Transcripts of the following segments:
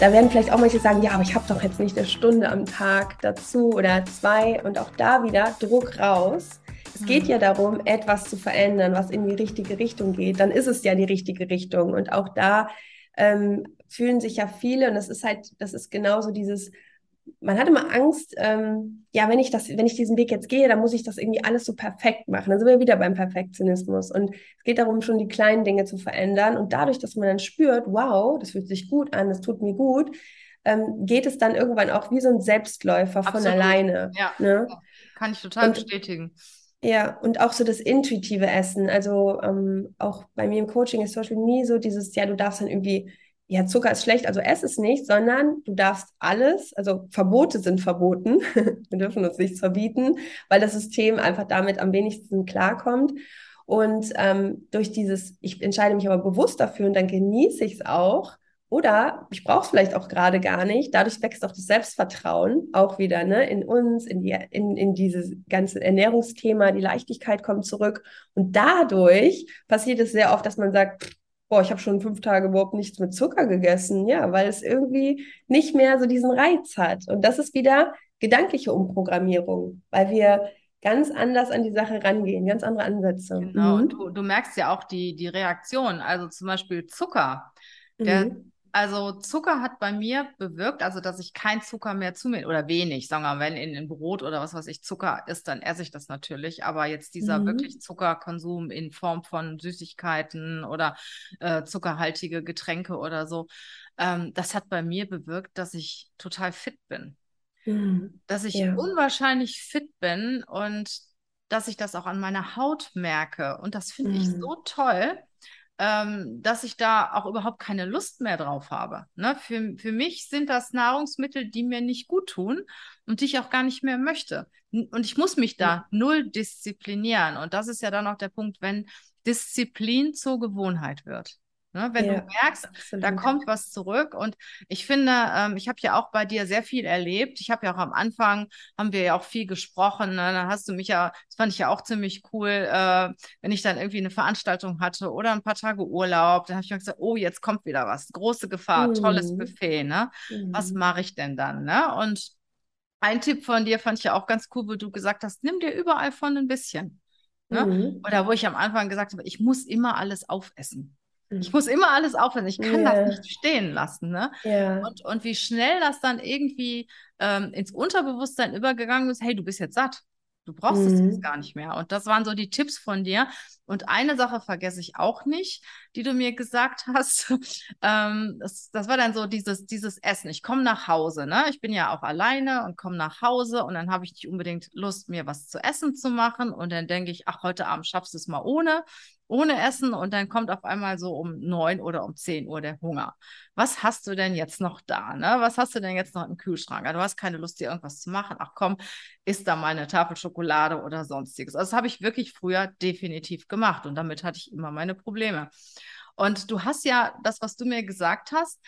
Da werden vielleicht auch manche sagen, ja, aber ich habe doch jetzt nicht eine Stunde am Tag dazu oder zwei und auch da wieder Druck raus. Es geht ja darum, etwas zu verändern, was in die richtige Richtung geht. Dann ist es ja die richtige Richtung. Und auch da ähm, fühlen sich ja viele, und das ist halt, das ist genauso dieses, man hat immer Angst, ähm, ja, wenn ich das, wenn ich diesen Weg jetzt gehe, dann muss ich das irgendwie alles so perfekt machen. Dann sind wir wieder beim Perfektionismus. Und es geht darum, schon die kleinen Dinge zu verändern. Und dadurch, dass man dann spürt, wow, das fühlt sich gut an, das tut mir gut, ähm, geht es dann irgendwann auch wie so ein Selbstläufer Absolut. von alleine. Ja, ne? kann ich total und, bestätigen. Ja, und auch so das intuitive Essen. Also ähm, auch bei mir im Coaching ist zum Beispiel nie so dieses, ja, du darfst dann irgendwie ja, Zucker ist schlecht, also ess es nicht, sondern du darfst alles, also Verbote sind verboten. Wir dürfen uns nichts verbieten, weil das System einfach damit am wenigsten klarkommt. Und ähm, durch dieses, ich entscheide mich aber bewusst dafür und dann genieße ich es auch. Oder ich brauche es vielleicht auch gerade gar nicht. Dadurch wächst auch das Selbstvertrauen auch wieder ne, in uns, in, die, in, in dieses ganze Ernährungsthema. Die Leichtigkeit kommt zurück. Und dadurch passiert es sehr oft, dass man sagt, boah, ich habe schon fünf Tage überhaupt nichts mit Zucker gegessen. Ja, weil es irgendwie nicht mehr so diesen Reiz hat. Und das ist wieder gedankliche Umprogrammierung, weil wir ganz anders an die Sache rangehen, ganz andere Ansätze. Genau, mhm. du, du merkst ja auch die, die Reaktion. Also zum Beispiel Zucker. Der, mhm. Also Zucker hat bei mir bewirkt, also dass ich kein Zucker mehr zu mir oder wenig, sagen wir mal, wenn in, in Brot oder was weiß ich Zucker ist, dann esse ich das natürlich. Aber jetzt dieser mhm. wirklich Zuckerkonsum in Form von Süßigkeiten oder äh, zuckerhaltige Getränke oder so, ähm, das hat bei mir bewirkt, dass ich total fit bin. Mhm. Dass ich ja. unwahrscheinlich fit bin und dass ich das auch an meiner Haut merke. Und das finde ich so mhm. toll ähm, dass ich da auch überhaupt keine Lust mehr drauf habe. Ne? Für, für mich sind das Nahrungsmittel, die mir nicht gut tun und die ich auch gar nicht mehr möchte. Und ich muss mich da null disziplinieren. Und das ist ja dann auch der Punkt, wenn Disziplin zur Gewohnheit wird. Ne, wenn ja, du merkst, absolut. da kommt was zurück. Und ich finde, ähm, ich habe ja auch bei dir sehr viel erlebt. Ich habe ja auch am Anfang, haben wir ja auch viel gesprochen. Ne? Dann hast du mich ja, das fand ich ja auch ziemlich cool, äh, wenn ich dann irgendwie eine Veranstaltung hatte oder ein paar Tage Urlaub. Dann habe ich mir gesagt, oh, jetzt kommt wieder was. Große Gefahr, mhm. tolles Buffet. Ne? Mhm. Was mache ich denn dann? Ne? Und ein Tipp von dir fand ich ja auch ganz cool, wo du gesagt hast, nimm dir überall von ein bisschen. Ne? Mhm. Oder wo ich am Anfang gesagt habe, ich muss immer alles aufessen. Ich mhm. muss immer alles aufhören. Ich kann yeah. das nicht stehen lassen. Ne? Yeah. Und, und wie schnell das dann irgendwie ähm, ins Unterbewusstsein übergegangen ist, hey, du bist jetzt satt. Du brauchst es jetzt mhm. gar nicht mehr. Und das waren so die Tipps von dir. Und eine Sache vergesse ich auch nicht, die du mir gesagt hast. ähm, das, das, war dann so dieses, dieses Essen. Ich komme nach Hause. Ne? Ich bin ja auch alleine und komme nach Hause und dann habe ich nicht unbedingt Lust, mir was zu essen zu machen. Und dann denke ich, ach, heute Abend schaffst du es mal ohne ohne Essen und dann kommt auf einmal so um neun oder um zehn Uhr der Hunger. Was hast du denn jetzt noch da? Ne? Was hast du denn jetzt noch im Kühlschrank? Du hast keine Lust, dir irgendwas zu machen. Ach komm, isst da mal eine Tafel Schokolade oder sonstiges. Also das habe ich wirklich früher definitiv gemacht und damit hatte ich immer meine Probleme. Und du hast ja das, was du mir gesagt hast,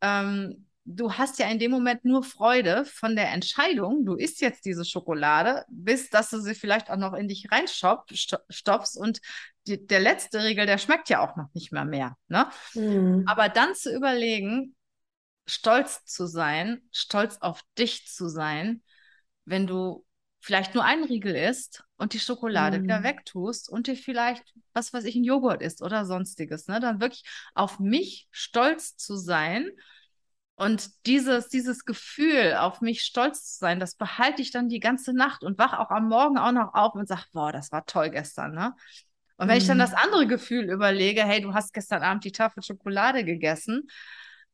ähm, du hast ja in dem Moment nur Freude von der Entscheidung, du isst jetzt diese Schokolade, bis dass du sie vielleicht auch noch in dich reinstopfst und die, der letzte Riegel, der schmeckt ja auch noch nicht mehr mehr. Ne? Mhm. Aber dann zu überlegen, stolz zu sein, stolz auf dich zu sein, wenn du vielleicht nur einen Riegel isst und die Schokolade mhm. wieder wegtust und dir vielleicht, was weiß ich, ein Joghurt isst oder sonstiges, ne? dann wirklich auf mich stolz zu sein und dieses, dieses Gefühl, auf mich stolz zu sein, das behalte ich dann die ganze Nacht und wach auch am Morgen auch noch auf und sage, boah, das war toll gestern, ne? Und wenn mhm. ich dann mhm. das andere Gefühl überlege, hey, du hast gestern Abend die Tafel Schokolade gegessen,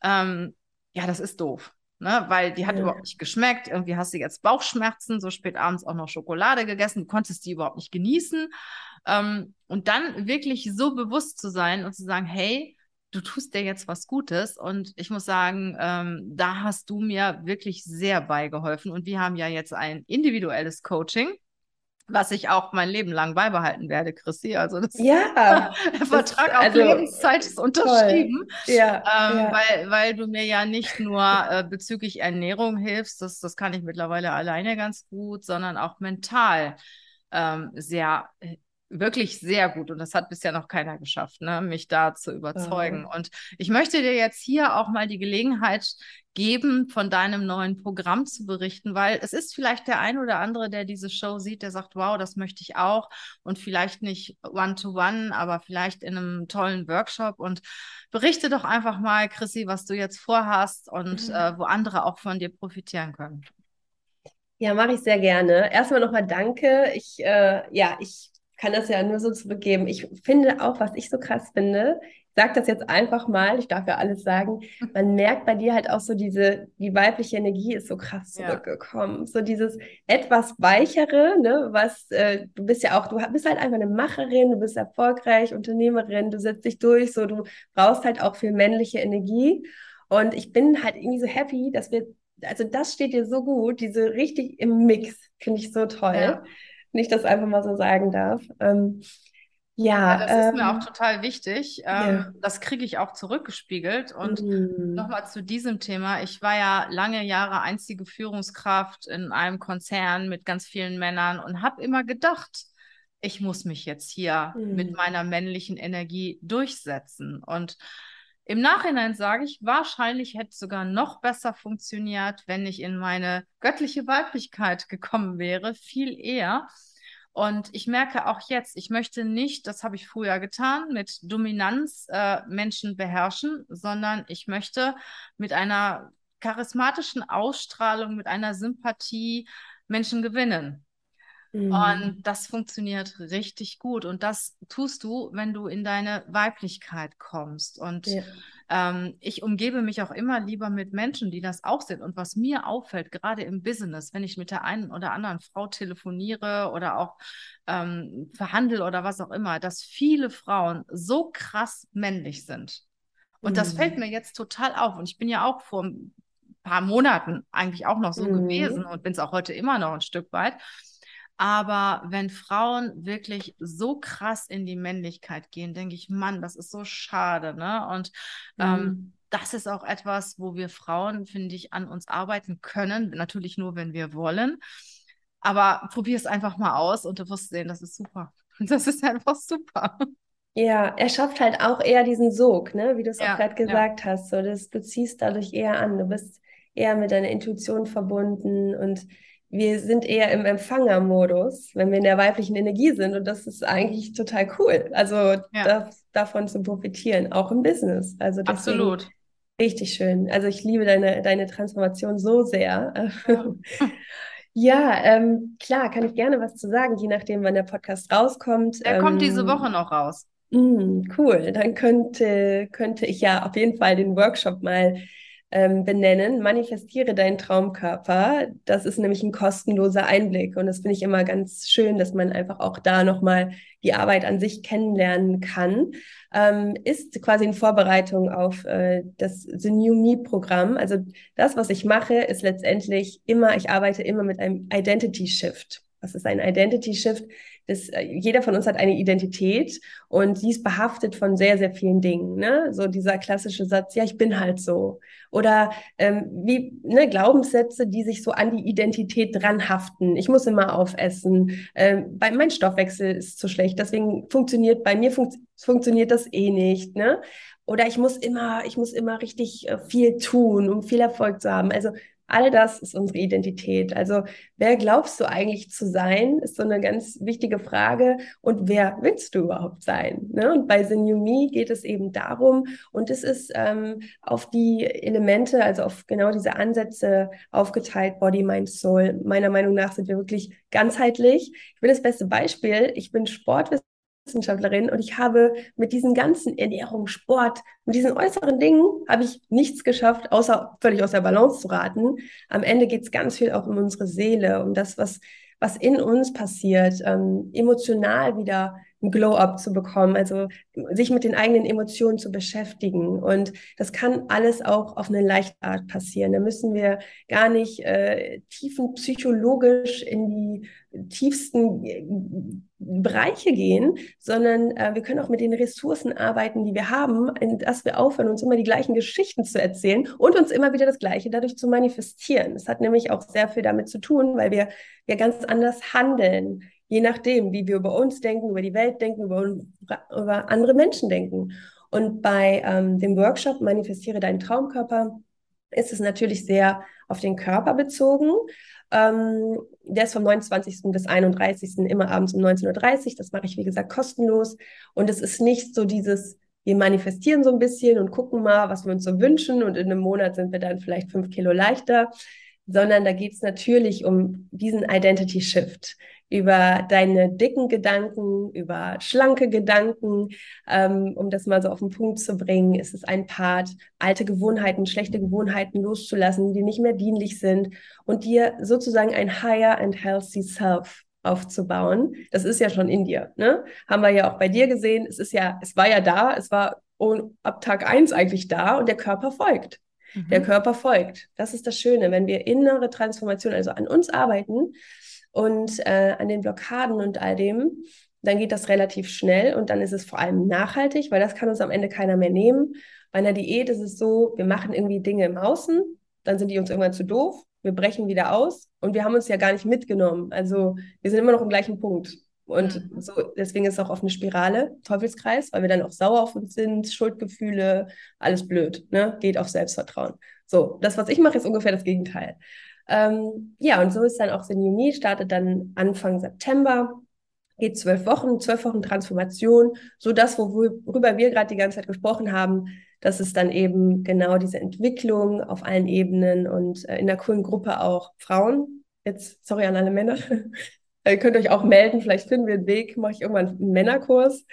ähm, ja, das ist doof. Ne? Weil die hat ja. überhaupt nicht geschmeckt. Irgendwie hast du jetzt Bauchschmerzen, so spät abends auch noch Schokolade gegessen, du konntest die überhaupt nicht genießen. Ähm, und dann wirklich so bewusst zu sein und zu sagen, hey, du tust dir jetzt was Gutes. Und ich muss sagen, ähm, da hast du mir wirklich sehr beigeholfen. Und wir haben ja jetzt ein individuelles Coaching was ich auch mein Leben lang beibehalten werde, Chrissy. Also das ja, der Vertrag ist, also, auf Lebenszeit ist unterschrieben, ja, ähm, ja. Weil, weil du mir ja nicht nur äh, bezüglich Ernährung hilfst, das, das kann ich mittlerweile alleine ganz gut, sondern auch mental ähm, sehr äh, wirklich sehr gut und das hat bisher noch keiner geschafft, ne, mich da zu überzeugen. Oh. Und ich möchte dir jetzt hier auch mal die Gelegenheit geben, von deinem neuen Programm zu berichten, weil es ist vielleicht der ein oder andere, der diese Show sieht, der sagt, wow, das möchte ich auch und vielleicht nicht one-to-one, -one, aber vielleicht in einem tollen Workshop und berichte doch einfach mal, Chrissy, was du jetzt vorhast und mhm. äh, wo andere auch von dir profitieren können. Ja, mache ich sehr gerne. Erstmal nochmal danke. Ich, äh, ja, ich kann das ja nur so zurückgeben. Ich finde auch, was ich so krass finde, ich sage das jetzt einfach mal, ich darf ja alles sagen, man merkt bei dir halt auch so diese, die weibliche Energie ist so krass zurückgekommen. Ja. So dieses etwas weichere, ne, was, äh, du bist ja auch, du bist halt einfach eine Macherin, du bist erfolgreich, Unternehmerin, du setzt dich durch, so, du brauchst halt auch viel männliche Energie. Und ich bin halt irgendwie so happy, dass wir, also das steht dir so gut, diese richtig im Mix, finde ich so toll. Ja wenn ich das einfach mal so sagen darf. Ähm, ja, ja, das ähm, ist mir auch ähm, total wichtig. Ähm, ja. Das kriege ich auch zurückgespiegelt. Und mhm. nochmal zu diesem Thema. Ich war ja lange Jahre einzige Führungskraft in einem Konzern mit ganz vielen Männern und habe immer gedacht, ich muss mich jetzt hier mhm. mit meiner männlichen Energie durchsetzen. Und im Nachhinein sage ich, wahrscheinlich hätte es sogar noch besser funktioniert, wenn ich in meine göttliche Weiblichkeit gekommen wäre, viel eher. Und ich merke auch jetzt, ich möchte nicht, das habe ich früher getan, mit Dominanz äh, Menschen beherrschen, sondern ich möchte mit einer charismatischen Ausstrahlung, mit einer Sympathie Menschen gewinnen. Mhm. Und das funktioniert richtig gut. Und das tust du, wenn du in deine Weiblichkeit kommst. Und ja. ähm, ich umgebe mich auch immer lieber mit Menschen, die das auch sind. Und was mir auffällt, gerade im Business, wenn ich mit der einen oder anderen Frau telefoniere oder auch ähm, verhandle oder was auch immer, dass viele Frauen so krass männlich sind. Und mhm. das fällt mir jetzt total auf. Und ich bin ja auch vor ein paar Monaten eigentlich auch noch so mhm. gewesen und bin es auch heute immer noch ein Stück weit. Aber wenn Frauen wirklich so krass in die Männlichkeit gehen, denke ich, Mann, das ist so schade. Ne? Und ähm, mhm. das ist auch etwas, wo wir Frauen, finde ich, an uns arbeiten können. Natürlich nur, wenn wir wollen. Aber probier es einfach mal aus und du wirst sehen, das ist super. Das ist einfach super. Ja, er schafft halt auch eher diesen Sog, ne? wie du es ja, auch gerade gesagt ja. hast. So, das, du ziehst dadurch eher an. Du bist eher mit deiner Intuition verbunden und wir sind eher im Empfängermodus, wenn wir in der weiblichen Energie sind. Und das ist eigentlich total cool. Also ja. das, davon zu profitieren, auch im Business. Also Absolut. Richtig schön. Also ich liebe deine, deine Transformation so sehr. Ja, ja ähm, klar, kann ich gerne was zu sagen, je nachdem, wann der Podcast rauskommt. Der ähm, kommt diese Woche noch raus. Mh, cool. Dann könnte, könnte ich ja auf jeden Fall den Workshop mal ähm, benennen. Manifestiere deinen Traumkörper. Das ist nämlich ein kostenloser Einblick. Und das finde ich immer ganz schön, dass man einfach auch da nochmal die Arbeit an sich kennenlernen kann. Ähm, ist quasi in Vorbereitung auf äh, das The New Me-Programm. Also das, was ich mache, ist letztendlich immer, ich arbeite immer mit einem Identity Shift. Was ist ein Identity Shift? Das, äh, jeder von uns hat eine Identität und die ist behaftet von sehr, sehr vielen Dingen. Ne? So dieser klassische Satz, ja, ich bin halt so. Oder ähm, wie ne, Glaubenssätze, die sich so an die Identität dranhaften. Ich muss immer aufessen. Ähm, bei, mein Stoffwechsel ist zu schlecht, deswegen funktioniert bei mir funkt, funktioniert das eh nicht. Ne? Oder ich muss immer, ich muss immer richtig äh, viel tun, um viel Erfolg zu haben. Also All das ist unsere Identität. Also wer glaubst du eigentlich zu sein, ist so eine ganz wichtige Frage. Und wer willst du überhaupt sein? Ne? Und bei The New Me geht es eben darum, und es ist ähm, auf die Elemente, also auf genau diese Ansätze aufgeteilt, Body, Mind, Soul. Meiner Meinung nach sind wir wirklich ganzheitlich. Ich bin das beste Beispiel. Ich bin Sportwissenschaftlerin. Wissenschaftlerin und ich habe mit diesen ganzen Ernährung, Sport, mit diesen äußeren Dingen habe ich nichts geschafft, außer völlig aus der Balance zu raten. Am Ende geht es ganz viel auch um unsere Seele, um das, was, was in uns passiert, ähm, emotional wieder ein Glow-up zu bekommen, also sich mit den eigenen Emotionen zu beschäftigen. Und das kann alles auch auf eine leichte Art passieren. Da müssen wir gar nicht äh, tiefen psychologisch in die tiefsten äh, Bereiche gehen, sondern äh, wir können auch mit den Ressourcen arbeiten, die wir haben, dass wir aufhören, uns immer die gleichen Geschichten zu erzählen und uns immer wieder das Gleiche dadurch zu manifestieren. Das hat nämlich auch sehr viel damit zu tun, weil wir ja ganz anders handeln je nachdem, wie wir über uns denken, über die Welt denken, über, über andere Menschen denken. Und bei ähm, dem Workshop Manifestiere deinen Traumkörper ist es natürlich sehr auf den Körper bezogen. Ähm, der ist vom 29. bis 31. immer abends um 19.30 Uhr. Das mache ich, wie gesagt, kostenlos. Und es ist nicht so dieses, wir manifestieren so ein bisschen und gucken mal, was wir uns so wünschen. Und in einem Monat sind wir dann vielleicht fünf Kilo leichter. Sondern da geht es natürlich um diesen Identity Shift über deine dicken Gedanken, über schlanke Gedanken, ähm, um das mal so auf den Punkt zu bringen, ist es ein Part, alte Gewohnheiten, schlechte Gewohnheiten loszulassen, die nicht mehr dienlich sind und dir sozusagen ein higher and healthy self aufzubauen. Das ist ja schon in dir, ne? Haben wir ja auch bei dir gesehen. Es ist ja, es war ja da, es war ab Tag eins eigentlich da und der Körper folgt. Mhm. Der Körper folgt. Das ist das Schöne, wenn wir innere Transformation, also an uns arbeiten, und äh, an den Blockaden und all dem, dann geht das relativ schnell und dann ist es vor allem nachhaltig, weil das kann uns am Ende keiner mehr nehmen. Bei einer Diät ist es so, wir machen irgendwie Dinge im Außen, dann sind die uns irgendwann zu doof, wir brechen wieder aus und wir haben uns ja gar nicht mitgenommen. Also wir sind immer noch im gleichen Punkt. Und mhm. so, deswegen ist es auch oft eine Spirale, Teufelskreis, weil wir dann auch sauer auf uns sind, Schuldgefühle, alles blöd, ne? Geht auf Selbstvertrauen. So, das, was ich mache, ist ungefähr das Gegenteil. Ähm, ja, und so ist dann auch New Me, startet dann Anfang September, geht zwölf Wochen, zwölf Wochen Transformation, so das, worüber wir gerade die ganze Zeit gesprochen haben, das ist dann eben genau diese Entwicklung auf allen Ebenen und äh, in der coolen Gruppe auch Frauen. Jetzt, sorry an alle Männer. Ihr könnt euch auch melden, vielleicht finden wir einen Weg, mache ich irgendwann einen Männerkurs.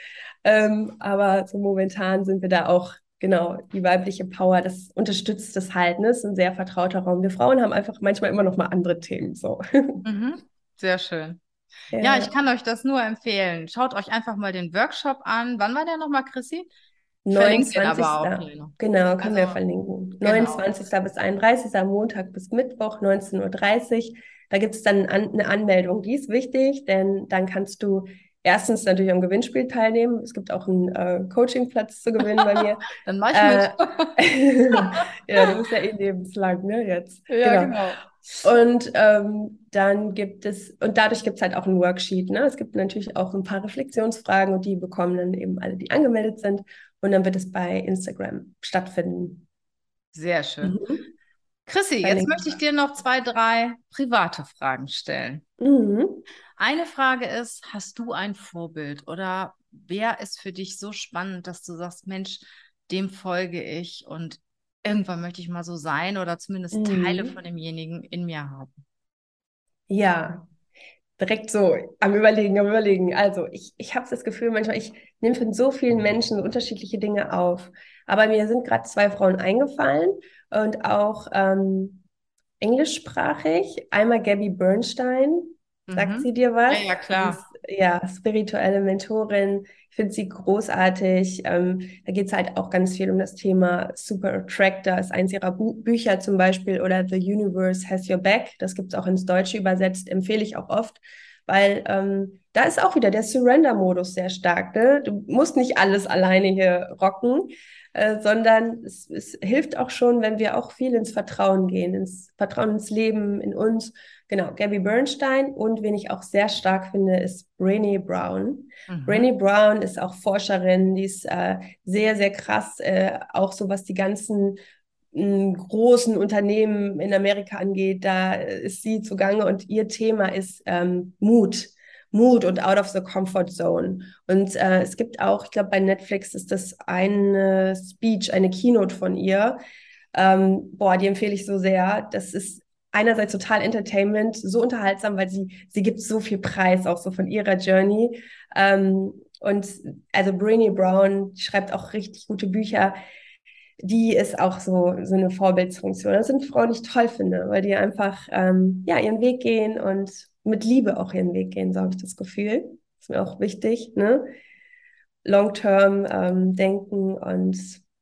Ähm, aber so momentan sind wir da auch genau, die weibliche Power, das unterstützt das halt, ne? ist ein sehr vertrauter Raum. Wir Frauen haben einfach manchmal immer noch mal andere Themen, so. Mhm. Sehr schön. Ja. ja. ich kann euch das nur empfehlen. Schaut euch einfach mal den Workshop an. Wann war der nochmal, Chrissy? 29. aber auch Genau, können also, wir verlinken. Genau. 29. bis 31. Montag bis Mittwoch, 19.30 Uhr. Da gibt es dann eine Anmeldung. Die ist wichtig, denn dann kannst du erstens natürlich am Gewinnspiel teilnehmen. Es gibt auch einen äh, Coachingplatz zu gewinnen bei mir. Dann mach ich äh, mit. ja, du bist ja eh lebenslang, ne, jetzt. Ja, genau. genau. Und ähm, dann gibt es, und dadurch gibt es halt auch ein Worksheet. Ne? Es gibt natürlich auch ein paar Reflexionsfragen und die bekommen dann eben alle, die angemeldet sind. Und dann wird es bei Instagram stattfinden. Sehr schön. Mhm. Chrissy, jetzt möchte ich dir noch zwei, drei private Fragen stellen. Mhm. Eine Frage ist, hast du ein Vorbild oder wer ist für dich so spannend, dass du sagst, Mensch, dem folge ich und irgendwann möchte ich mal so sein oder zumindest mhm. Teile von demjenigen in mir haben? Ja, direkt so am Überlegen, am Überlegen. Also ich, ich habe das Gefühl, manchmal, ich nehme von so vielen Menschen unterschiedliche Dinge auf. Aber mir sind gerade zwei Frauen eingefallen und auch ähm, englischsprachig. Einmal Gabby Bernstein. Sagt mhm. sie dir was? Ja, ja klar. Ist, ja, spirituelle Mentorin. Ich finde sie großartig. Ähm, da geht es halt auch ganz viel um das Thema Super Attractor, ist eins ihrer Bu Bücher zum Beispiel, oder The Universe Has Your Back. Das gibt es auch ins Deutsche übersetzt, empfehle ich auch oft, weil ähm, da ist auch wieder der Surrender-Modus sehr stark. Ne? Du musst nicht alles alleine hier rocken. Äh, sondern es, es, hilft auch schon, wenn wir auch viel ins Vertrauen gehen, ins Vertrauen ins Leben, in uns. Genau, Gabby Bernstein und wen ich auch sehr stark finde, ist Brené Brown. Mhm. Brené Brown ist auch Forscherin, die ist äh, sehr, sehr krass, äh, auch so was die ganzen großen Unternehmen in Amerika angeht, da ist sie zugange und ihr Thema ist ähm, Mut. Mut und out of the comfort zone. Und äh, es gibt auch, ich glaube, bei Netflix ist das eine Speech, eine Keynote von ihr. Ähm, boah, die empfehle ich so sehr. Das ist einerseits total Entertainment, so unterhaltsam, weil sie, sie gibt so viel Preis, auch so von ihrer Journey. Ähm, und also Brené Brown schreibt auch richtig gute Bücher. Die ist auch so, so eine Vorbildsfunktion. Das sind Frauen, die ich toll finde, weil die einfach ähm, ja, ihren Weg gehen und mit Liebe auch ihren Weg gehen, so habe ich das Gefühl. Ist mir auch wichtig, ne? Long-term ähm, denken und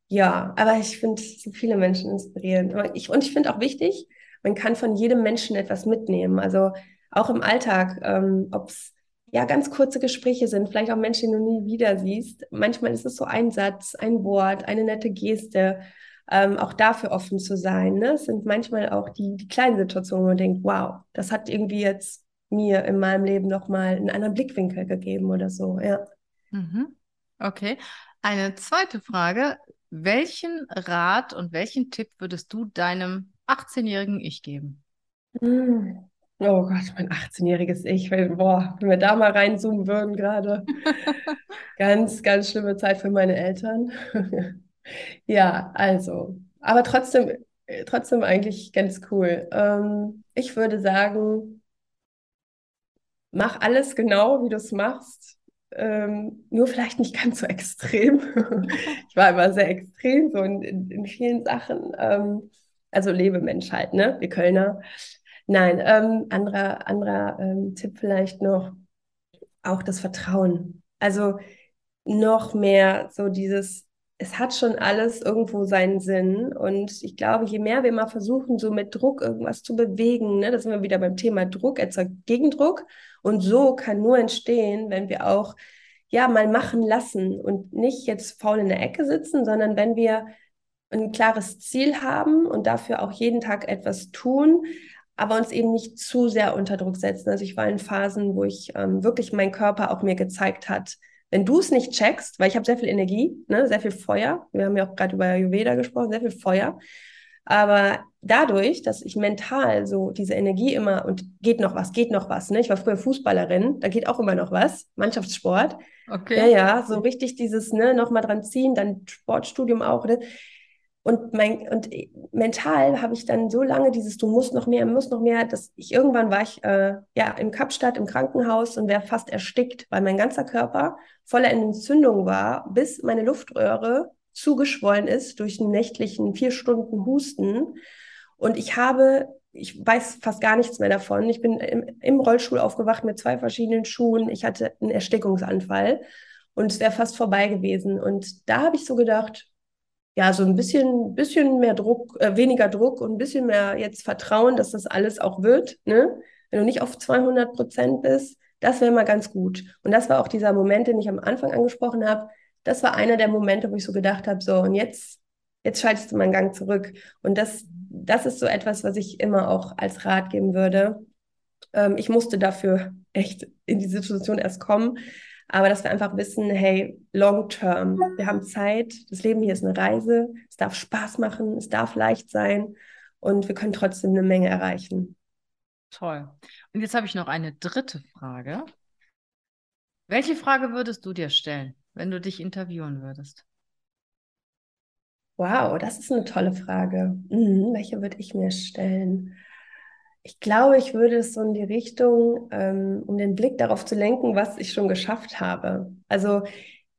ja, aber ich finde so viele Menschen inspirierend. Ich, und ich finde auch wichtig, man kann von jedem Menschen etwas mitnehmen. Also auch im Alltag, ähm, ob es ja ganz kurze Gespräche sind, vielleicht auch Menschen, die du nie wieder siehst. Manchmal ist es so ein Satz, ein Wort, eine nette Geste. Ähm, auch dafür offen zu sein. Ne? Es sind manchmal auch die, die kleinen Situationen, wo man denkt, wow, das hat irgendwie jetzt mir in meinem Leben nochmal einen anderen Blickwinkel gegeben oder so, ja. Mhm. Okay. Eine zweite Frage. Welchen Rat und welchen Tipp würdest du deinem 18-jährigen Ich geben? Hm. Oh Gott, mein 18-jähriges Ich, boah, wenn wir da mal reinzoomen würden gerade. ganz, ganz schlimme Zeit für meine Eltern. ja, also, aber trotzdem, trotzdem eigentlich ganz cool. Ähm, ich würde sagen, mach alles genau, wie du es machst. Ähm, nur vielleicht nicht ganz so extrem. ich war immer sehr extrem, so in, in, in vielen Sachen. Ähm, also lebe Mensch halt, ne? Wir Kölner. Nein, ähm, anderer, anderer ähm, Tipp vielleicht noch, auch das Vertrauen. Also noch mehr so dieses, es hat schon alles irgendwo seinen Sinn. Und ich glaube, je mehr wir mal versuchen, so mit Druck irgendwas zu bewegen, ne, da sind wir wieder beim Thema Druck, erzeugt Gegendruck. Und so kann nur entstehen, wenn wir auch ja mal machen lassen und nicht jetzt faul in der Ecke sitzen, sondern wenn wir ein klares Ziel haben und dafür auch jeden Tag etwas tun, aber uns eben nicht zu sehr unter Druck setzen. Also ich war in Phasen, wo ich ähm, wirklich mein Körper auch mir gezeigt hat, wenn du es nicht checkst, weil ich habe sehr viel Energie, ne, sehr viel Feuer, wir haben ja auch gerade über Ayurveda gesprochen, sehr viel Feuer, aber dadurch, dass ich mental so diese Energie immer und geht noch was, geht noch was, ne? Ich war früher Fußballerin, da geht auch immer noch was, Mannschaftssport. Okay. Ja, ja, so richtig dieses, ne, nochmal dran ziehen, dann Sportstudium auch, ne? Und, mein, und mental habe ich dann so lange dieses, du musst noch mehr, musst noch mehr, dass ich irgendwann war ich äh, ja im Kapstadt im Krankenhaus und wäre fast erstickt, weil mein ganzer Körper voller Entzündung war, bis meine Luftröhre zugeschwollen ist durch einen nächtlichen vier Stunden Husten. Und ich habe, ich weiß fast gar nichts mehr davon. Ich bin im, im Rollstuhl aufgewacht mit zwei verschiedenen Schuhen. Ich hatte einen Erstickungsanfall und es wäre fast vorbei gewesen. Und da habe ich so gedacht, ja, so ein bisschen, bisschen mehr Druck, äh, weniger Druck und ein bisschen mehr jetzt Vertrauen, dass das alles auch wird. Ne? Wenn du nicht auf 200 Prozent bist, das wäre mal ganz gut. Und das war auch dieser Moment, den ich am Anfang angesprochen habe. Das war einer der Momente, wo ich so gedacht habe, so, und jetzt, jetzt schaltest du meinen Gang zurück. Und das, das ist so etwas, was ich immer auch als Rat geben würde. Ähm, ich musste dafür echt in die Situation erst kommen. Aber dass wir einfach wissen, hey, long term, wir haben Zeit, das Leben hier ist eine Reise, es darf Spaß machen, es darf leicht sein und wir können trotzdem eine Menge erreichen. Toll. Und jetzt habe ich noch eine dritte Frage. Welche Frage würdest du dir stellen, wenn du dich interviewen würdest? Wow, das ist eine tolle Frage. Mhm, welche würde ich mir stellen? Ich glaube, ich würde es so in die Richtung, ähm, um den Blick darauf zu lenken, was ich schon geschafft habe. Also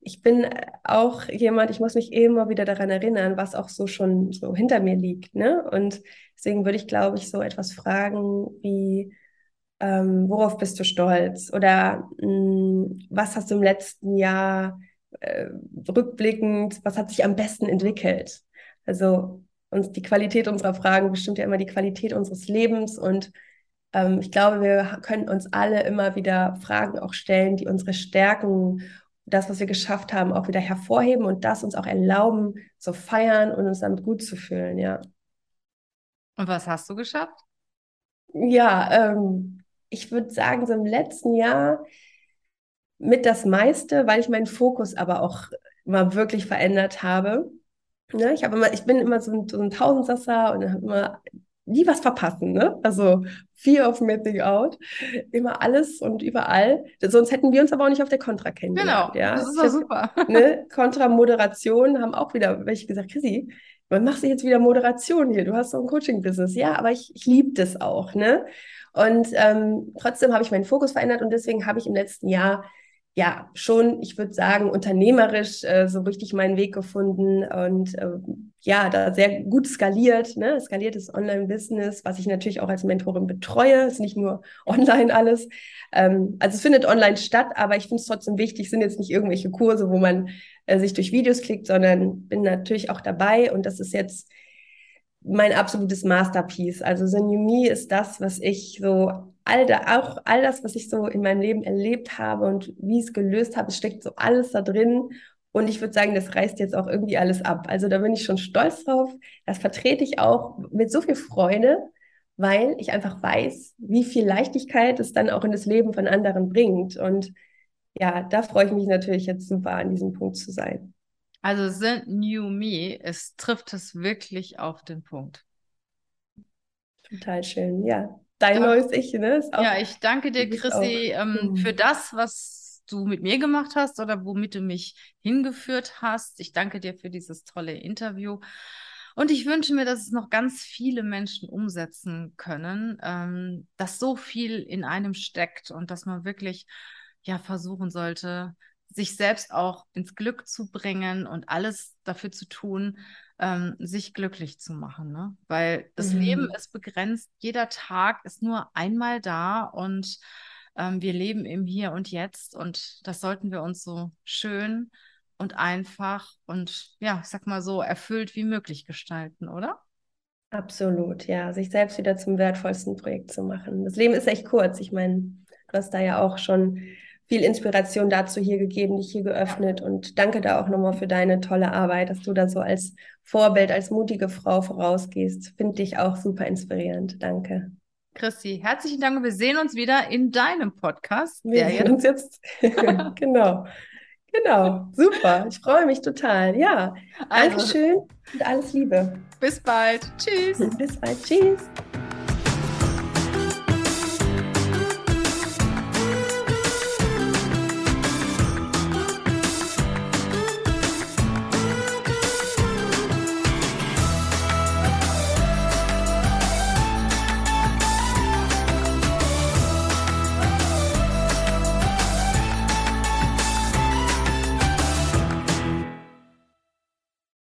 ich bin auch jemand, ich muss mich immer wieder daran erinnern, was auch so schon so hinter mir liegt. Ne? Und deswegen würde ich, glaube ich, so etwas fragen wie, ähm, worauf bist du stolz? Oder mh, hm, was hast du im letzten Jahr äh, rückblickend, was hat sich am besten entwickelt? Also und die Qualität unserer Fragen bestimmt ja immer die Qualität unseres Lebens. Und ähm, ich glaube, wir können uns alle immer wieder Fragen auch stellen, die unsere Stärken, das, was wir geschafft haben, auch wieder hervorheben und das uns auch erlauben, zu feiern und uns damit gut zu fühlen, ja. Und was hast du geschafft? Ja, ähm, ich würde sagen, so im letzten Jahr mit das meiste, weil ich meinen Fokus aber auch mal wirklich verändert habe. Ne? Ich, immer, ich bin immer so ein, so ein Tausendsasser und habe immer nie was verpassen. Ne? Also Fear of Missing Out. Immer alles und überall. Sonst hätten wir uns aber auch nicht auf der Kontra kennengelernt. Genau, ja? das ist doch super. Ne? Kontra-Moderation haben auch wieder welche gesagt, Chrissy, wann machst du jetzt wieder Moderation hier? Du hast so ein Coaching-Business. Ja, aber ich, ich liebe das auch. Ne? Und ähm, trotzdem habe ich meinen Fokus verändert und deswegen habe ich im letzten Jahr ja schon, ich würde sagen, unternehmerisch äh, so richtig meinen Weg gefunden und äh, ja, da sehr gut skaliert, ne? skaliertes Online-Business, was ich natürlich auch als Mentorin betreue, ist nicht nur online alles. Ähm, also es findet online statt, aber ich finde es trotzdem wichtig, sind jetzt nicht irgendwelche Kurse, wo man äh, sich durch Videos klickt, sondern bin natürlich auch dabei und das ist jetzt mein absolutes Masterpiece. Also Synumi ist das, was ich so all da, auch all das, was ich so in meinem Leben erlebt habe und wie ich es gelöst habe, es steckt so alles da drin. Und ich würde sagen, das reißt jetzt auch irgendwie alles ab. Also da bin ich schon stolz drauf. Das vertrete ich auch mit so viel Freude. weil ich einfach weiß, wie viel Leichtigkeit es dann auch in das Leben von anderen bringt. Und ja, da freue ich mich natürlich jetzt super, an diesem Punkt zu sein. Also The New Me, es trifft es wirklich auf den Punkt. Total schön, ja. Dein ja. neues Ich, ne? ja, ich danke dir, Chrissy, ähm, für das, was du mit mir gemacht hast oder womit du mich hingeführt hast. Ich danke dir für dieses tolle Interview. Und ich wünsche mir, dass es noch ganz viele Menschen umsetzen können, ähm, dass so viel in einem steckt und dass man wirklich ja versuchen sollte, sich selbst auch ins Glück zu bringen und alles dafür zu tun, ähm, sich glücklich zu machen. Ne? Weil das mhm. Leben ist begrenzt, jeder Tag ist nur einmal da und ähm, wir leben im Hier und Jetzt und das sollten wir uns so schön und einfach und ja, ich sag mal so erfüllt wie möglich gestalten, oder? Absolut, ja, sich selbst wieder zum wertvollsten Projekt zu machen. Das Leben ist echt kurz. Ich meine, du hast da ja auch schon viel Inspiration dazu hier gegeben, dich hier geöffnet und danke da auch nochmal für deine tolle Arbeit, dass du da so als Vorbild, als mutige Frau vorausgehst. Finde ich auch super inspirierend. Danke. Christi, herzlichen Dank. Wir sehen uns wieder in deinem Podcast. Wir sehen uns jetzt. genau. Genau, super. Ich freue mich total. Ja, also, Dankeschön und alles Liebe. Bis bald. Tschüss. Bis bald. Tschüss.